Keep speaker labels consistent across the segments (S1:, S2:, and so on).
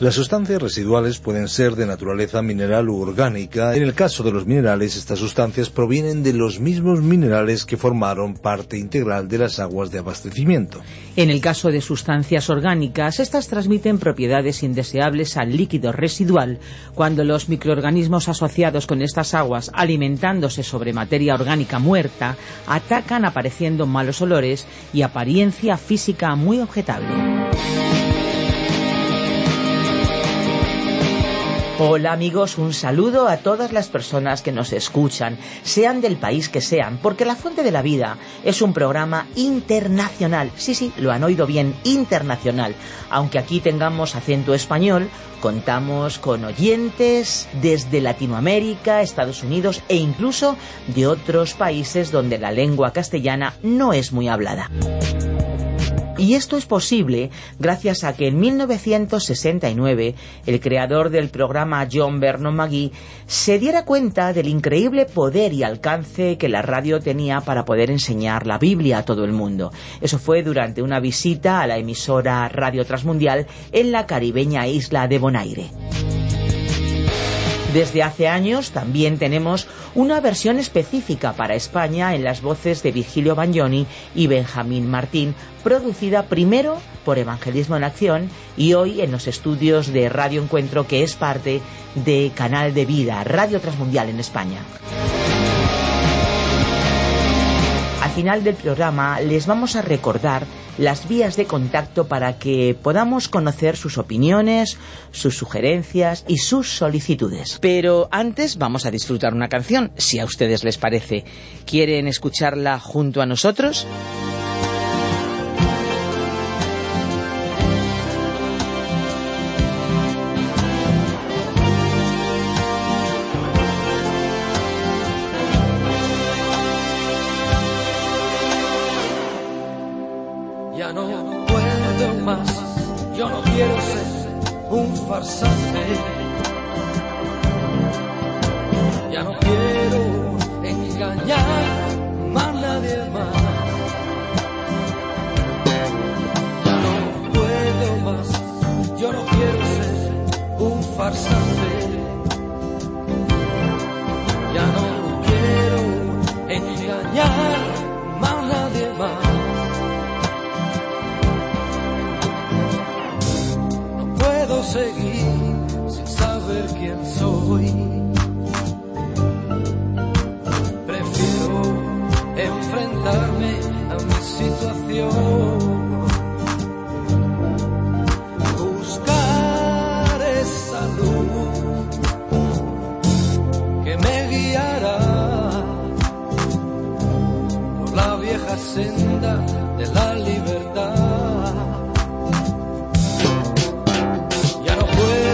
S1: Las sustancias residuales pueden ser de naturaleza mineral u orgánica. En el caso de los minerales, estas sustancias provienen de los mismos minerales que formaron parte integral de las aguas de abastecimiento.
S2: En el caso de sustancias orgánicas, estas transmiten propiedades indeseables al líquido residual cuando los microorganismos asociados con estas aguas, alimentándose sobre materia orgánica muerta, atacan apareciendo malos olores y apariencia física muy objetable. Hola amigos, un saludo a todas las personas que nos escuchan, sean del país que sean, porque La Fuente de la Vida es un programa internacional. Sí, sí, lo han oído bien, internacional. Aunque aquí tengamos acento español, contamos con oyentes desde Latinoamérica, Estados Unidos e incluso de otros países donde la lengua castellana no es muy hablada. Y esto es posible gracias a que en 1969 el creador del programa John Vernon McGee se diera cuenta del increíble poder y alcance que la radio tenía para poder enseñar la Biblia a todo el mundo. Eso fue durante una visita a la emisora Radio Transmundial en la caribeña isla de Bonaire. Desde hace años también tenemos una versión específica para España en las voces de Virgilio Bagnoni y Benjamín Martín, producida primero por Evangelismo en Acción y hoy en los estudios de Radio Encuentro, que es parte de Canal de Vida, Radio Transmundial en España. Al final del programa les vamos a recordar las vías de contacto para que podamos conocer sus opiniones, sus sugerencias y sus solicitudes. Pero antes vamos a disfrutar una canción, si a ustedes les parece. ¿Quieren escucharla junto a nosotros?
S3: Ya no puedo más, yo no quiero ser un farsante. Ya no quiero engañar a nadie más. Ya no puedo más, yo no quiero ser un farsante. Ya no quiero engañar seguir sin saber quién soy. Prefiero enfrentarme a mi situación. Buscar esa luz que me guiará por la vieja senda de la libertad.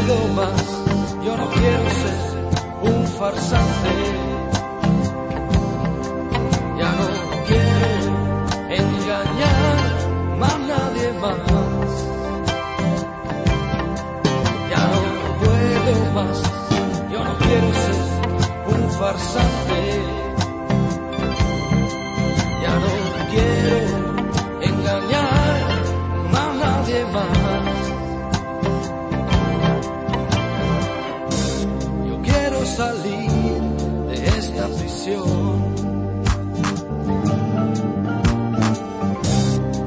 S3: Puedo más, yo no quiero ser un farsante. Ya no quiero engañar a nadie más. Ya no puedo más, yo no quiero ser un farsante.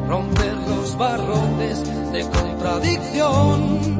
S3: Romper los barrotes de contradicción.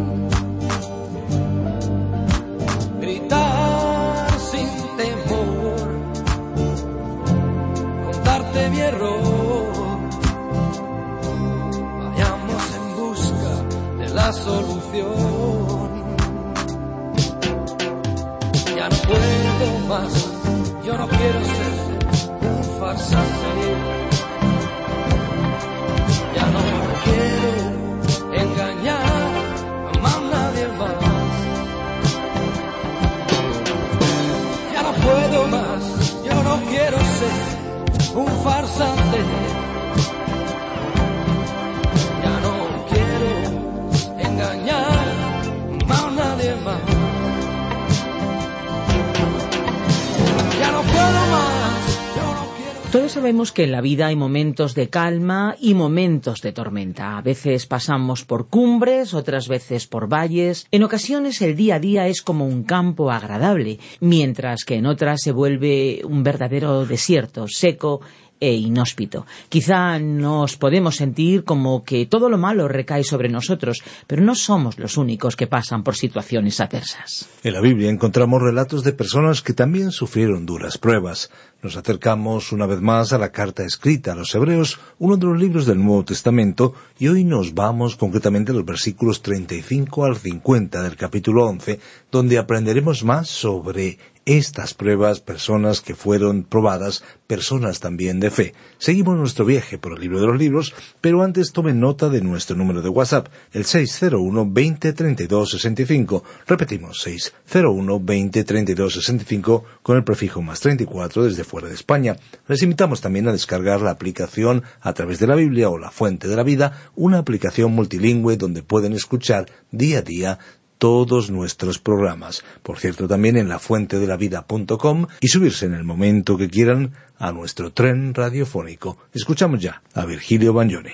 S2: Que en la vida hay momentos de calma y momentos de tormenta. A veces pasamos por cumbres, otras veces por valles. En ocasiones el día a día es como un campo agradable, mientras que en otras se vuelve un verdadero desierto, seco e inhóspito. Quizá nos podemos sentir como que todo lo malo recae sobre nosotros, pero no somos los únicos que pasan por situaciones adversas.
S1: En la Biblia encontramos relatos de personas que también sufrieron duras pruebas. Nos acercamos una vez más a la carta escrita a los Hebreos, uno de los libros del Nuevo Testamento, y hoy nos vamos concretamente a los versículos 35 al 50 del capítulo 11, donde aprenderemos más sobre estas pruebas, personas que fueron probadas, personas también de fe. Seguimos nuestro viaje por el libro de los libros, pero antes tomen nota de nuestro número de WhatsApp, el 601 20 32 65. Repetimos, 601 20 32 65 con el prefijo más 34 desde fuera de España. Les invitamos también a descargar la aplicación a través de la Biblia o la Fuente de la Vida, una aplicación multilingüe donde pueden escuchar día a día todos nuestros programas. Por cierto, también en lafuentedelavida.com y subirse en el momento que quieran a nuestro tren radiofónico. Escuchamos ya a Virgilio Bagnoni.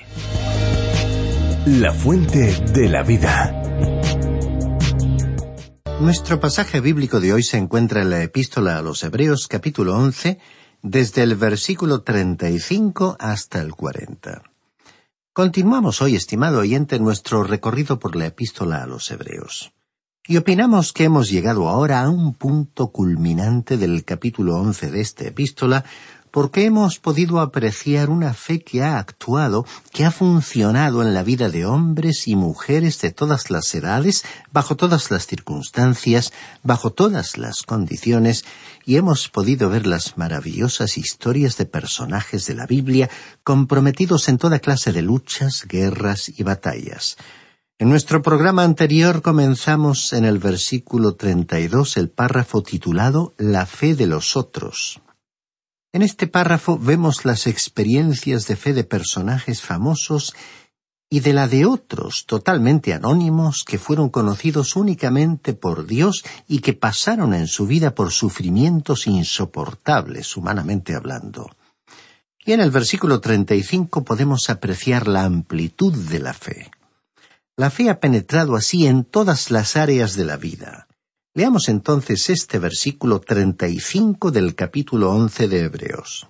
S4: La fuente de la vida.
S5: Nuestro pasaje bíblico de hoy se encuentra en la epístola a los Hebreos capítulo 11, desde el versículo 35 hasta el 40. Continuamos hoy, estimado oyente, nuestro recorrido por la epístola a los Hebreos. Y opinamos que hemos llegado ahora a un punto culminante del capítulo 11 de esta epístola, porque hemos podido apreciar una fe que ha actuado, que ha funcionado en la vida de hombres y mujeres de todas las edades, bajo todas las circunstancias, bajo todas las condiciones, y hemos podido ver las maravillosas historias de personajes de la Biblia comprometidos en toda clase de luchas, guerras y batallas. En nuestro programa anterior comenzamos en el versículo 32 el párrafo titulado La fe de los otros. En este párrafo vemos las experiencias de fe de personajes famosos y de la de otros totalmente anónimos que fueron conocidos únicamente por Dios y que pasaron en su vida por sufrimientos insoportables humanamente hablando. Y en el versículo 35 podemos apreciar la amplitud de la fe. La fe ha penetrado así en todas las áreas de la vida. Leamos entonces este versículo 35 del capítulo 11 de Hebreos.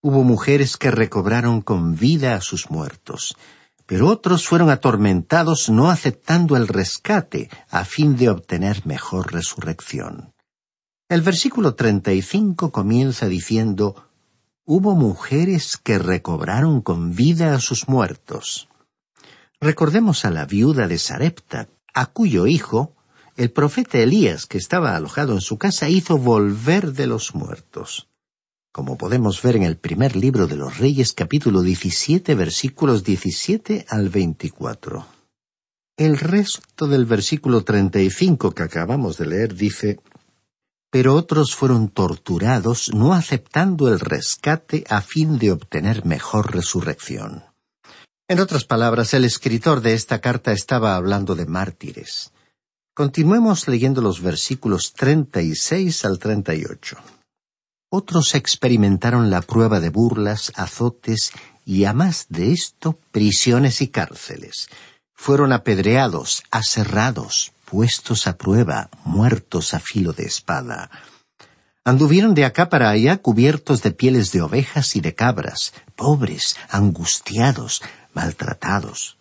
S5: Hubo mujeres que recobraron con vida a sus muertos, pero otros fueron atormentados no aceptando el rescate a fin de obtener mejor resurrección. El versículo 35 comienza diciendo, Hubo mujeres que recobraron con vida a sus muertos. Recordemos a la viuda de Sarepta, a cuyo hijo, el profeta Elías, que estaba alojado en su casa, hizo volver de los muertos. Como podemos ver en el primer libro de los Reyes, capítulo 17, versículos 17 al 24. El resto del versículo 35 que acabamos de leer dice, Pero otros fueron torturados, no aceptando el rescate a fin de obtener mejor resurrección. En otras palabras, el escritor de esta carta estaba hablando de mártires. Continuemos leyendo los versículos 36 al 38. Otros experimentaron la prueba de burlas, azotes y, a más de esto, prisiones y cárceles. Fueron apedreados, aserrados, puestos a prueba, muertos a filo de espada. Anduvieron de acá para allá cubiertos de pieles de ovejas y de cabras, pobres, angustiados, maltratados.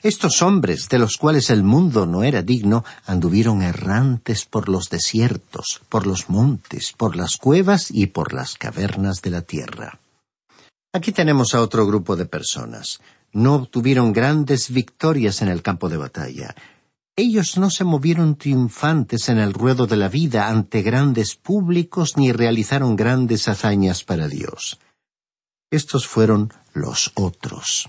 S5: Estos hombres, de los cuales el mundo no era digno, anduvieron errantes por los desiertos, por los montes, por las cuevas y por las cavernas de la tierra. Aquí tenemos a otro grupo de personas. No obtuvieron grandes victorias en el campo de batalla. Ellos no se movieron triunfantes en el ruedo de la vida ante grandes públicos ni realizaron grandes hazañas para Dios. Estos fueron los otros.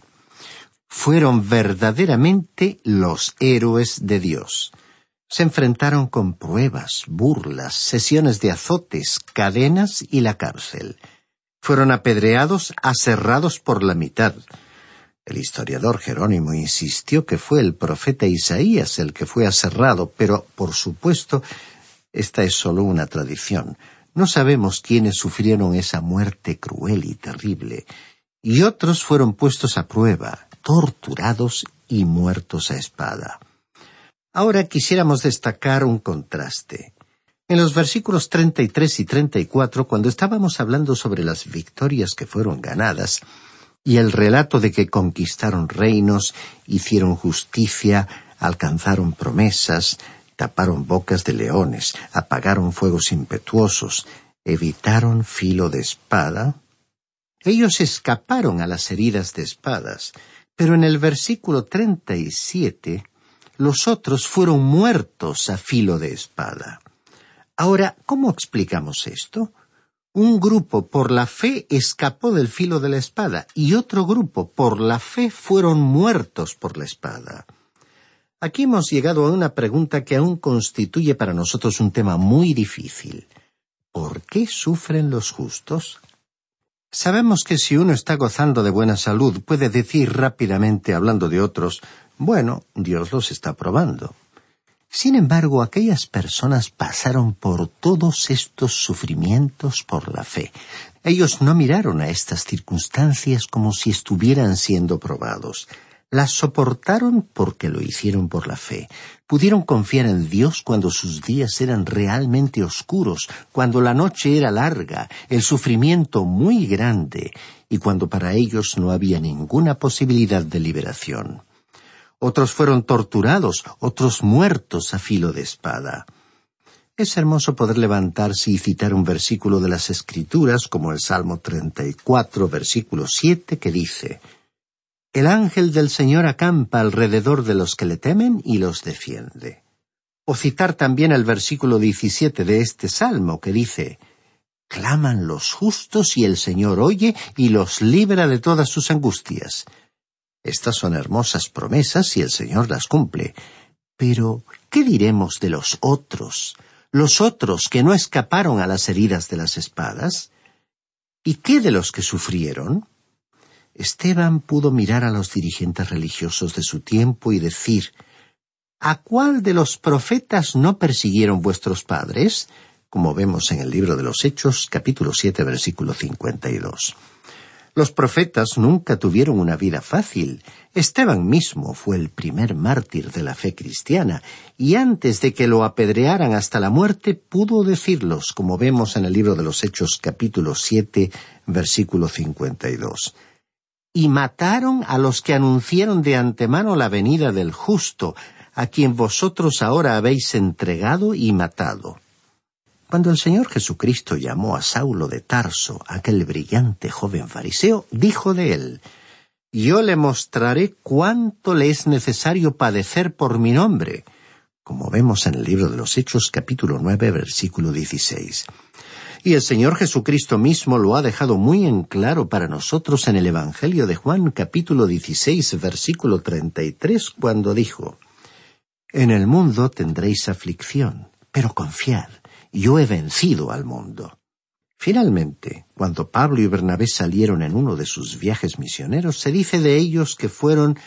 S5: Fueron verdaderamente los héroes de Dios. Se enfrentaron con pruebas, burlas, sesiones de azotes, cadenas y la cárcel. Fueron apedreados, aserrados por la mitad. El historiador Jerónimo insistió que fue el profeta Isaías el que fue aserrado, pero, por supuesto, esta es solo una tradición. No sabemos quiénes sufrieron esa muerte cruel y terrible, y otros fueron puestos a prueba, torturados y muertos a espada. Ahora quisiéramos destacar un contraste. En los versículos 33 y 34, cuando estábamos hablando sobre las victorias que fueron ganadas, y el relato de que conquistaron reinos, hicieron justicia, alcanzaron promesas, taparon bocas de leones, apagaron fuegos impetuosos, evitaron filo de espada. Ellos escaparon a las heridas de espadas, pero en el versículo treinta y siete los otros fueron muertos a filo de espada. Ahora, ¿cómo explicamos esto? Un grupo por la fe escapó del filo de la espada y otro grupo por la fe fueron muertos por la espada. Aquí hemos llegado a una pregunta que aún constituye para nosotros un tema muy difícil. ¿Por qué sufren los justos? Sabemos que si uno está gozando de buena salud puede decir rápidamente hablando de otros, bueno, Dios los está probando. Sin embargo, aquellas personas pasaron por todos estos sufrimientos por la fe. Ellos no miraron a estas circunstancias como si estuvieran siendo probados las soportaron porque lo hicieron por la fe. Pudieron confiar en Dios cuando sus días eran realmente oscuros, cuando la noche era larga, el sufrimiento muy grande, y cuando para ellos no había ninguna posibilidad de liberación. Otros fueron torturados, otros muertos a filo de espada. Es hermoso poder levantarse y citar un versículo de las Escrituras como el Salmo 34, versículo 7, que dice, el ángel del Señor acampa alrededor de los que le temen y los defiende. O citar también el versículo 17 de este salmo que dice, Claman los justos y el Señor oye y los libra de todas sus angustias. Estas son hermosas promesas y el Señor las cumple. Pero, ¿qué diremos de los otros? Los otros que no escaparon a las heridas de las espadas? ¿Y qué de los que sufrieron? Esteban pudo mirar a los dirigentes religiosos de su tiempo y decir ¿A cuál de los profetas no persiguieron vuestros padres? como vemos en el libro de los Hechos, capítulo siete, versículo cincuenta y dos. Los profetas nunca tuvieron una vida fácil. Esteban mismo fue el primer mártir de la fe cristiana, y antes de que lo apedrearan hasta la muerte, pudo decirlos, como vemos en el libro de los Hechos capítulo siete, versículo cincuenta y mataron a los que anunciaron de antemano la venida del justo, a quien vosotros ahora habéis entregado y matado. Cuando el Señor Jesucristo llamó a Saulo de Tarso, aquel brillante joven fariseo, dijo de él, Yo le mostraré cuánto le es necesario padecer por mi nombre, como vemos en el libro de los Hechos capítulo nueve versículo dieciséis. Y el Señor Jesucristo mismo lo ha dejado muy en claro para nosotros en el Evangelio de Juan capítulo 16 versículo 33 cuando dijo, En el mundo tendréis aflicción, pero confiad, yo he vencido al mundo. Finalmente, cuando Pablo y Bernabé salieron en uno de sus viajes misioneros, se dice de ellos que fueron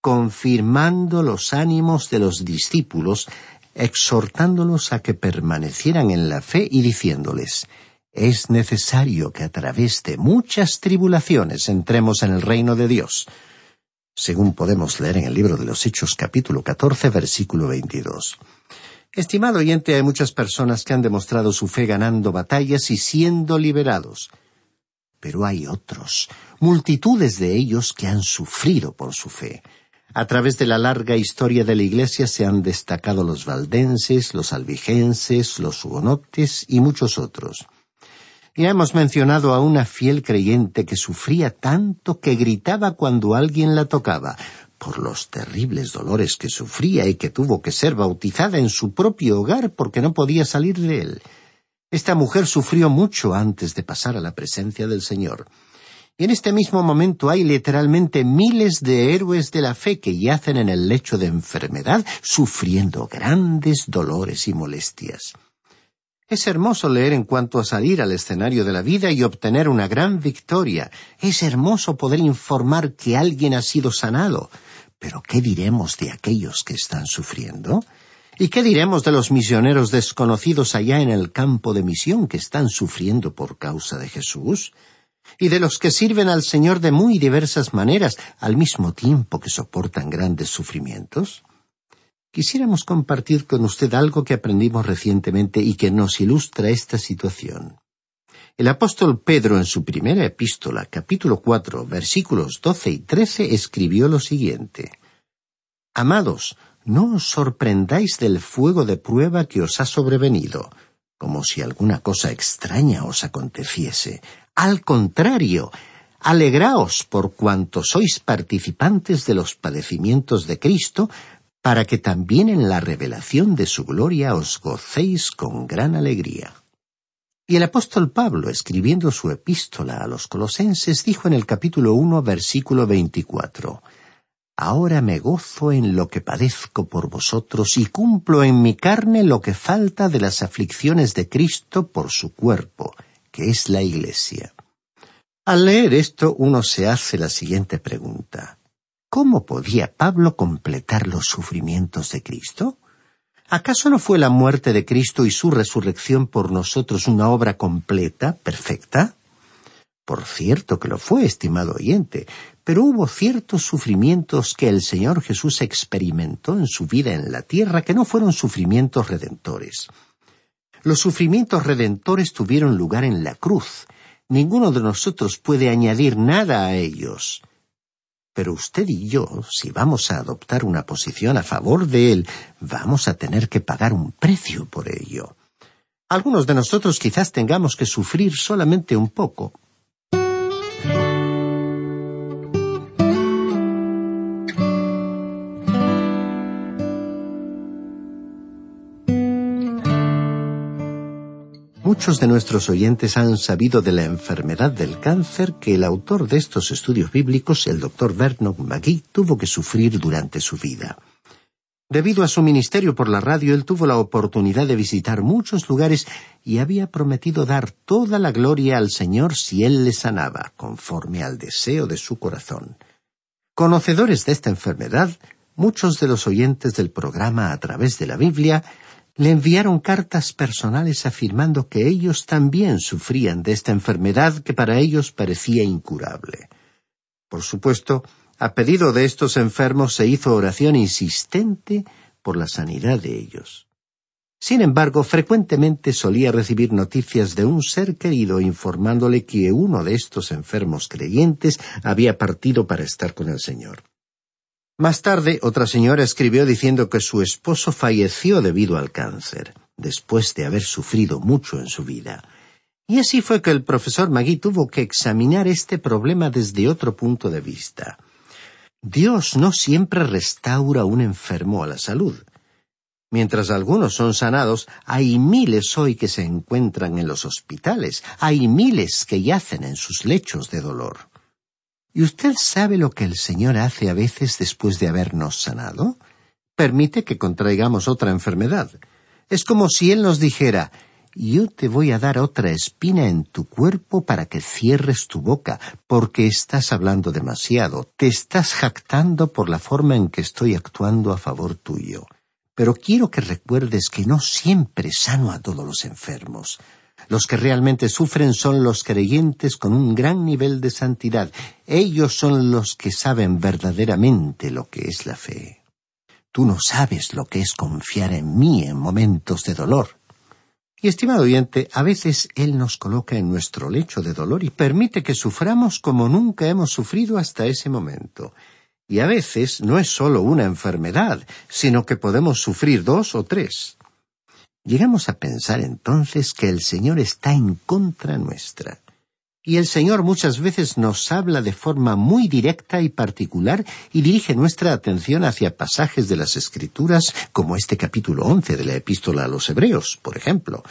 S5: confirmando los ánimos de los discípulos exhortándolos a que permanecieran en la fe y diciéndoles, es necesario que a través de muchas tribulaciones entremos en el reino de Dios, según podemos leer en el libro de los Hechos capítulo 14 versículo 22. Estimado oyente, hay muchas personas que han demostrado su fe ganando batallas y siendo liberados. Pero hay otros, multitudes de ellos que han sufrido por su fe. A través de la larga historia de la Iglesia se han destacado los valdenses, los albigenses, los hugonotes y muchos otros. Ya hemos mencionado a una fiel creyente que sufría tanto que gritaba cuando alguien la tocaba, por los terribles dolores que sufría y que tuvo que ser bautizada en su propio hogar porque no podía salir de él. Esta mujer sufrió mucho antes de pasar a la presencia del Señor. Y en este mismo momento hay literalmente miles de héroes de la fe que yacen en el lecho de enfermedad, sufriendo grandes dolores y molestias. Es hermoso leer en cuanto a salir al escenario de la vida y obtener una gran victoria. Es hermoso poder informar que alguien ha sido sanado. Pero ¿qué diremos de aquellos que están sufriendo? ¿Y qué diremos de los misioneros desconocidos allá en el campo de misión que están sufriendo por causa de Jesús? Y de los que sirven al Señor de muy diversas maneras, al mismo tiempo que soportan grandes sufrimientos? Quisiéramos compartir con usted algo que aprendimos recientemente y que nos ilustra esta situación. El apóstol Pedro en su primera epístola, capítulo cuatro, versículos doce y trece, escribió lo siguiente Amados, no os sorprendáis del fuego de prueba que os ha sobrevenido, como si alguna cosa extraña os aconteciese. Al contrario, alegraos por cuanto sois participantes de los padecimientos de Cristo, para que también en la revelación de su gloria os gocéis con gran alegría. Y el apóstol Pablo, escribiendo su epístola a los colosenses, dijo en el capítulo uno, versículo veinticuatro Ahora me gozo en lo que padezco por vosotros y cumplo en mi carne lo que falta de las aflicciones de Cristo por su cuerpo, que es la Iglesia. Al leer esto uno se hace la siguiente pregunta. ¿Cómo podía Pablo completar los sufrimientos de Cristo? ¿Acaso no fue la muerte de Cristo y su resurrección por nosotros una obra completa, perfecta? Por cierto que lo fue, estimado oyente, pero hubo ciertos sufrimientos que el Señor Jesús experimentó en su vida en la tierra que no fueron sufrimientos redentores. Los sufrimientos redentores tuvieron lugar en la cruz. Ninguno de nosotros puede añadir nada a ellos. Pero usted y yo, si vamos a adoptar una posición a favor de él, vamos a tener que pagar un precio por ello. Algunos de nosotros quizás tengamos que sufrir solamente un poco, Muchos de nuestros oyentes han sabido de la enfermedad del cáncer que el autor de estos estudios bíblicos, el doctor Vernon McGee, tuvo que sufrir durante su vida. Debido a su ministerio por la radio, él tuvo la oportunidad de visitar muchos lugares y había prometido dar toda la gloria al Señor si él le sanaba, conforme al deseo de su corazón. Conocedores de esta enfermedad, muchos de los oyentes del programa a través de la Biblia le enviaron cartas personales afirmando que ellos también sufrían de esta enfermedad que para ellos parecía incurable. Por supuesto, a pedido de estos enfermos se hizo oración insistente por la sanidad de ellos. Sin embargo, frecuentemente solía recibir noticias de un ser querido informándole que uno de estos enfermos creyentes había partido para estar con el Señor. Más tarde, otra señora escribió diciendo que su esposo falleció debido al cáncer, después de haber sufrido mucho en su vida. Y así fue que el profesor Magui tuvo que examinar este problema desde otro punto de vista. Dios no siempre restaura un enfermo a la salud. Mientras algunos son sanados, hay miles hoy que se encuentran en los hospitales, hay miles que yacen en sus lechos de dolor. ¿Y usted sabe lo que el Señor hace a veces después de habernos sanado? Permite que contraigamos otra enfermedad. Es como si Él nos dijera, yo te voy a dar otra espina en tu cuerpo para que cierres tu boca, porque estás hablando demasiado, te estás jactando por la forma en que estoy actuando a favor tuyo. Pero quiero que recuerdes que no siempre sano a todos los enfermos. Los que realmente sufren son los creyentes con un gran nivel de santidad. Ellos son los que saben verdaderamente lo que es la fe. Tú no sabes lo que es confiar en mí en momentos de dolor. Y estimado oyente, a veces Él nos coloca en nuestro lecho de dolor y permite que suframos como nunca hemos sufrido hasta ese momento. Y a veces no es solo una enfermedad, sino que podemos sufrir dos o tres. Llegamos a pensar entonces que el Señor está en contra nuestra. Y el Señor muchas veces nos habla de forma muy directa y particular y dirige nuestra atención hacia pasajes de las Escrituras como este capítulo once de la Epístola a los Hebreos, por ejemplo.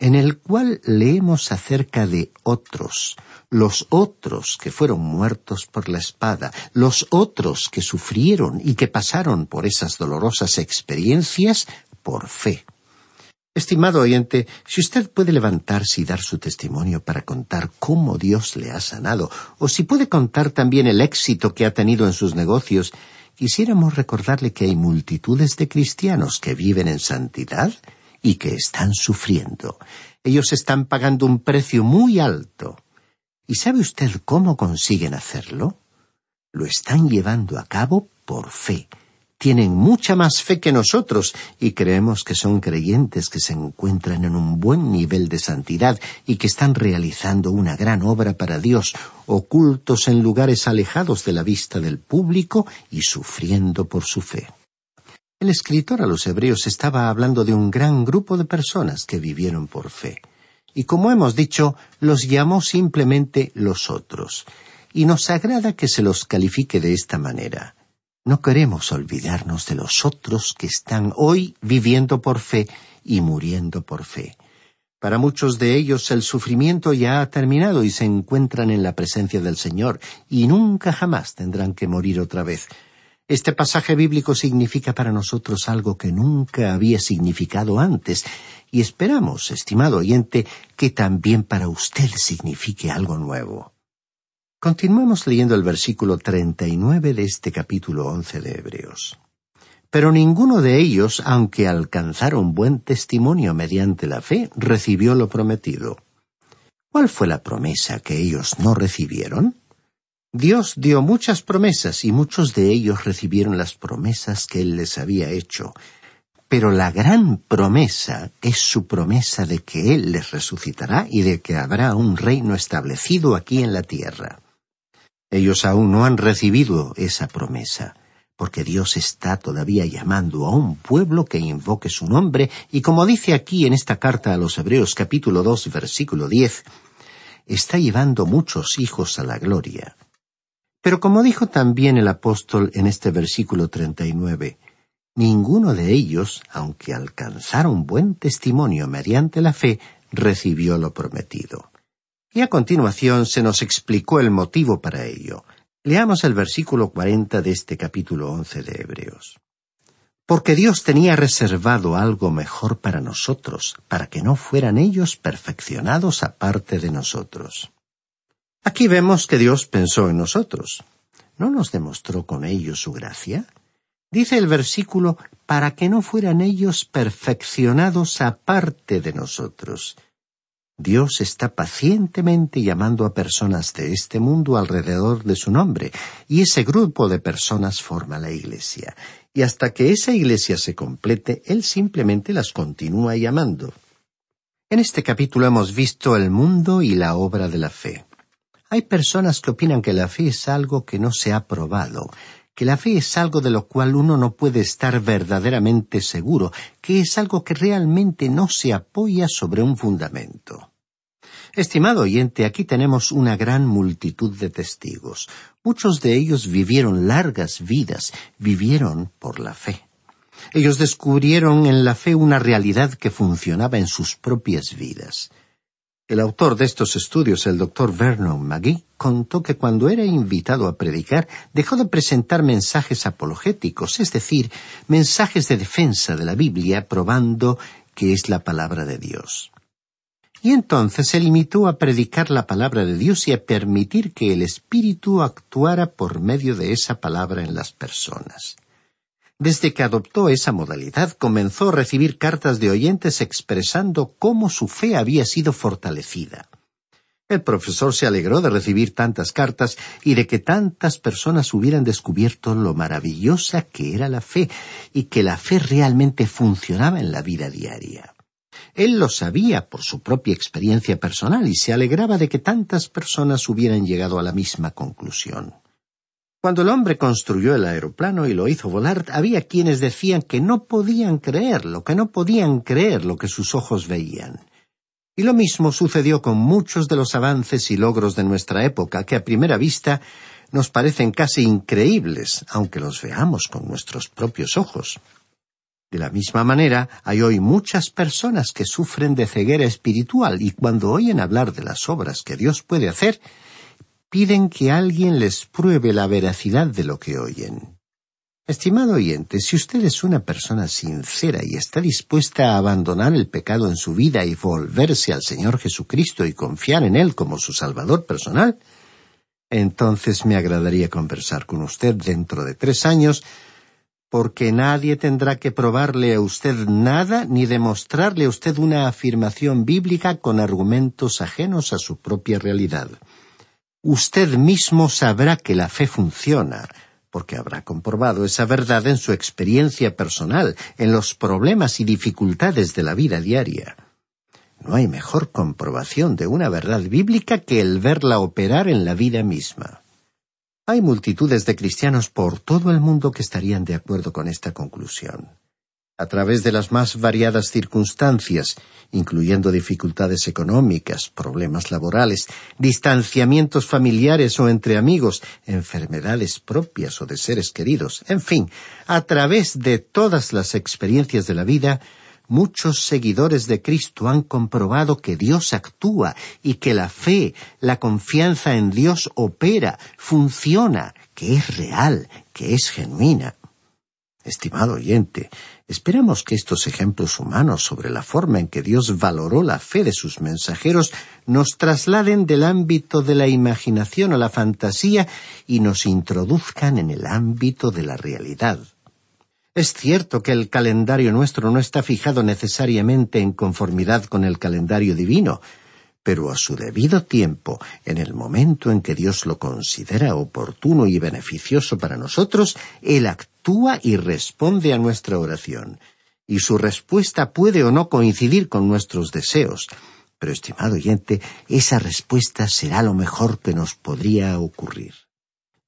S5: en el cual leemos acerca de otros, los otros que fueron muertos por la espada, los otros que sufrieron y que pasaron por esas dolorosas experiencias por fe. Estimado oyente, si usted puede levantarse y dar su testimonio para contar cómo Dios le ha sanado, o si puede contar también el éxito que ha tenido en sus negocios, quisiéramos recordarle que hay multitudes de cristianos que viven en santidad y que están sufriendo. Ellos están pagando un precio muy alto. ¿Y sabe usted cómo consiguen hacerlo? Lo están llevando a cabo por fe. Tienen mucha más fe que nosotros y creemos que son creyentes que se encuentran en un buen nivel de santidad y que están realizando una gran obra para Dios, ocultos en lugares alejados de la vista del público y sufriendo por su fe. El escritor a los hebreos estaba hablando de un gran grupo de personas que vivieron por fe. Y como hemos dicho, los llamó simplemente los otros. Y nos agrada que se los califique de esta manera. No queremos olvidarnos de los otros que están hoy viviendo por fe y muriendo por fe. Para muchos de ellos el sufrimiento ya ha terminado y se encuentran en la presencia del Señor y nunca jamás tendrán que morir otra vez este pasaje bíblico significa para nosotros algo que nunca había significado antes, y esperamos, estimado oyente, que también para usted signifique algo nuevo. Continuamos leyendo el versículo treinta y nueve de este capítulo once de Hebreos. Pero ninguno de ellos, aunque alcanzaron buen testimonio mediante la fe, recibió lo prometido. ¿Cuál fue la promesa que ellos no recibieron? Dios dio muchas promesas y muchos de ellos recibieron las promesas que Él les había hecho. Pero la gran promesa es su promesa de que Él les resucitará y de que habrá un reino establecido aquí en la tierra. Ellos aún no han recibido esa promesa, porque Dios está todavía llamando a un pueblo que invoque su nombre, y como dice aquí en esta carta a los Hebreos capítulo dos versículo diez, está llevando muchos hijos a la gloria. Pero como dijo también el apóstol en este versículo treinta y nueve, ninguno de ellos, aunque alcanzaron buen testimonio mediante la fe, recibió lo prometido. Y a continuación se nos explicó el motivo para ello. Leamos el versículo cuarenta de este capítulo once de Hebreos. Porque Dios tenía reservado algo mejor para nosotros, para que no fueran ellos perfeccionados aparte de nosotros. Aquí vemos que Dios pensó en nosotros. ¿No nos demostró con ello su gracia? Dice el versículo, para que no fueran ellos perfeccionados aparte de nosotros. Dios está pacientemente llamando a personas de este mundo alrededor de su nombre, y ese grupo de personas forma la Iglesia. Y hasta que esa Iglesia se complete, Él simplemente las continúa llamando. En este capítulo hemos visto el mundo y la obra de la fe. Hay personas que opinan que la fe es algo que no se ha probado, que la fe es algo de lo cual uno no puede estar verdaderamente seguro, que es algo que realmente no se apoya sobre un fundamento. Estimado oyente, aquí tenemos una gran multitud de testigos. Muchos de ellos vivieron largas vidas, vivieron por la fe. Ellos descubrieron en la fe una realidad que funcionaba en sus propias vidas. El autor de estos estudios, el doctor Vernon McGee, contó que cuando era invitado a predicar dejó de presentar mensajes apologéticos, es decir, mensajes de defensa de la Biblia probando que es la palabra de Dios. Y entonces se limitó a predicar la palabra de Dios y a permitir que el Espíritu actuara por medio de esa palabra en las personas. Desde que adoptó esa modalidad, comenzó a recibir cartas de oyentes expresando cómo su fe había sido fortalecida. El profesor se alegró de recibir tantas cartas y de que tantas personas hubieran descubierto lo maravillosa que era la fe y que la fe realmente funcionaba en la vida diaria. Él lo sabía por su propia experiencia personal y se alegraba de que tantas personas hubieran llegado a la misma conclusión. Cuando el hombre construyó el aeroplano y lo hizo volar, había quienes decían que no podían creerlo, que no podían creer lo que sus ojos veían. Y lo mismo sucedió con muchos de los avances y logros de nuestra época, que a primera vista nos parecen casi increíbles, aunque los veamos con nuestros propios ojos. De la misma manera, hay hoy muchas personas que sufren de ceguera espiritual y cuando oyen hablar de las obras que Dios puede hacer, piden que alguien les pruebe la veracidad de lo que oyen. Estimado oyente, si usted es una persona sincera y está dispuesta a abandonar el pecado en su vida y volverse al Señor Jesucristo y confiar en Él como su Salvador personal, entonces me agradaría conversar con usted dentro de tres años, porque nadie tendrá que probarle a usted nada ni demostrarle a usted una afirmación bíblica con argumentos ajenos a su propia realidad. Usted mismo sabrá que la fe funciona, porque habrá comprobado esa verdad en su experiencia personal, en los problemas y dificultades de la vida diaria. No hay mejor comprobación de una verdad bíblica que el verla operar en la vida misma. Hay multitudes de cristianos por todo el mundo que estarían de acuerdo con esta conclusión a través de las más variadas circunstancias, incluyendo dificultades económicas, problemas laborales, distanciamientos familiares o entre amigos, enfermedades propias o de seres queridos, en fin, a través de todas las experiencias de la vida, muchos seguidores de Cristo han comprobado que Dios actúa y que la fe, la confianza en Dios opera, funciona, que es real, que es genuina. Estimado oyente, esperamos que estos ejemplos humanos sobre la forma en que Dios valoró la fe de sus mensajeros nos trasladen del ámbito de la imaginación a la fantasía y nos introduzcan en el ámbito de la realidad. Es cierto que el calendario nuestro no está fijado necesariamente en conformidad con el calendario divino, pero a su debido tiempo, en el momento en que Dios lo considera oportuno y beneficioso para nosotros, Él actúa y responde a nuestra oración. Y su respuesta puede o no coincidir con nuestros deseos. Pero, estimado oyente, esa respuesta será lo mejor que nos podría ocurrir.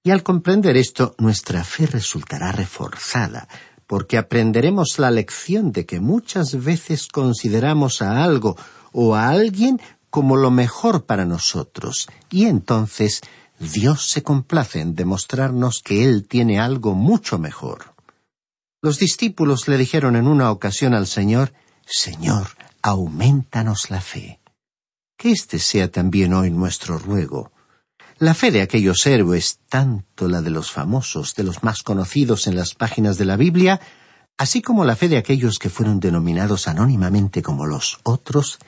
S5: Y al comprender esto, nuestra fe resultará reforzada, porque aprenderemos la lección de que muchas veces consideramos a algo o a alguien como lo mejor para nosotros, y entonces Dios se complace en demostrarnos que Él tiene algo mucho mejor. Los discípulos le dijeron en una ocasión al Señor, Señor, aumentanos la fe. Que este sea también hoy nuestro ruego. La fe de aquellos héroes, tanto la de los famosos, de los más conocidos en las páginas de la Biblia, así como la fe de aquellos que fueron denominados anónimamente como los otros,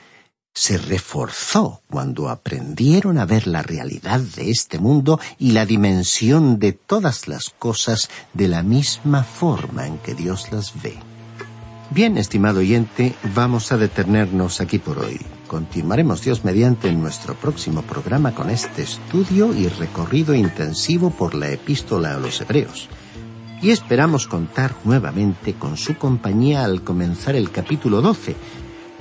S5: se reforzó cuando aprendieron a ver la realidad de este mundo y la dimensión de todas las cosas de la misma forma en que Dios las ve. Bien, estimado oyente, vamos a detenernos aquí por hoy. Continuaremos Dios mediante en nuestro próximo programa con este estudio y recorrido intensivo por la epístola a los Hebreos. Y esperamos contar nuevamente con su compañía al comenzar el capítulo 12,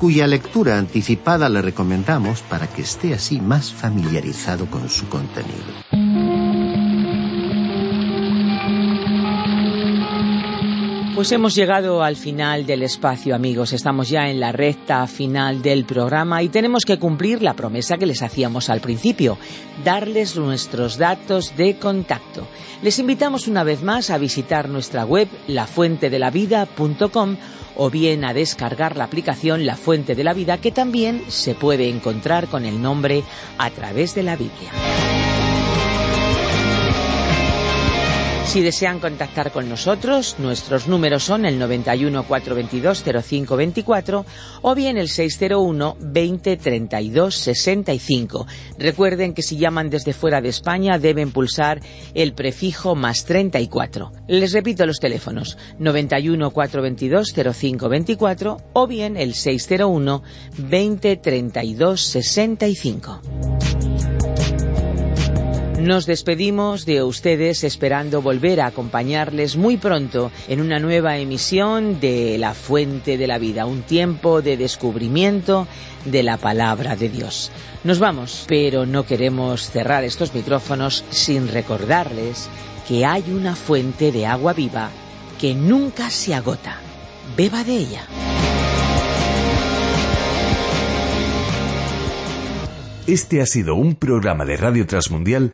S5: cuya lectura anticipada le recomendamos para que esté así más familiarizado con su contenido.
S2: Pues hemos llegado al final del espacio, amigos. Estamos ya en la recta final del programa y tenemos que cumplir la promesa que les hacíamos al principio, darles nuestros datos de contacto. Les invitamos una vez más a visitar nuestra web lafuentedelavida.com o bien a descargar la aplicación La Fuente de la Vida que también se puede encontrar con el nombre a través de la Biblia. Si desean contactar con nosotros, nuestros números son el 91 422 0524 o bien el 601 20 32 65. Recuerden que si llaman desde fuera de España deben pulsar el prefijo más 34. Les repito los teléfonos 91 422 0524 o bien el 601 20 32 65. Nos despedimos de ustedes esperando volver a acompañarles muy pronto en una nueva emisión de La Fuente de la Vida, un tiempo de descubrimiento de la palabra de Dios. Nos vamos, pero no queremos cerrar estos micrófonos sin recordarles que hay una fuente de agua viva que nunca se agota. Beba de ella.
S4: Este ha sido un programa de Radio Transmundial